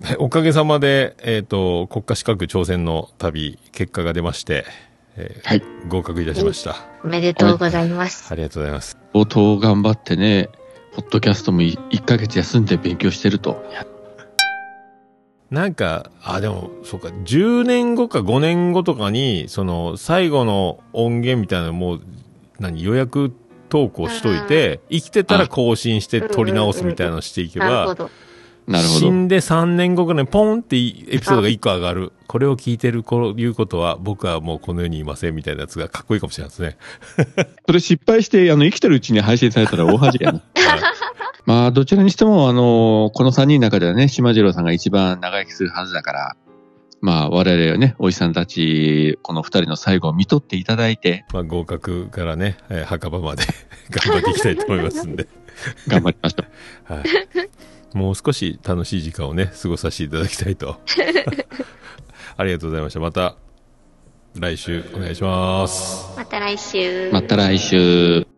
おかげさまで、えっ、と、国家資格挑戦の旅、結果が出まして、えーはい合格いたしました。おめでとうございます。ありがとうございます。相当頑張ってね、ポッドキャストも1ヶ月休んで勉強してると。なんか、あ、でも、そうか、10年後か5年後とかに、その、最後の音源みたいなのもう、何、予約投稿しといて、生きてたら更新して撮り直すみたいなのしていけば、なるほど。死んで3年後ぐらいにポンってエピソードが1個上がる。これを聞いてる頃、いうことは、僕はもうこの世にいませんみたいなやつがかっこいいかもしれないですね。それ失敗して、あの、生きてるうちに配信されたら大恥やな。まあ、どちらにしても、あの、この3人の中ではね、島次郎さんが一番長生きするはずだから、まあ、我々はね、おじさんたち、この2人の最後を見とっていただいて、まあ、合格からね、えー墓場まで 頑張っていきたいと思いますんで。頑張りましょう。はい。もう少し楽しい時間をね、過ごさせていただきたいと。ありがとうございました。また、来週お願いします。また来週。また来週。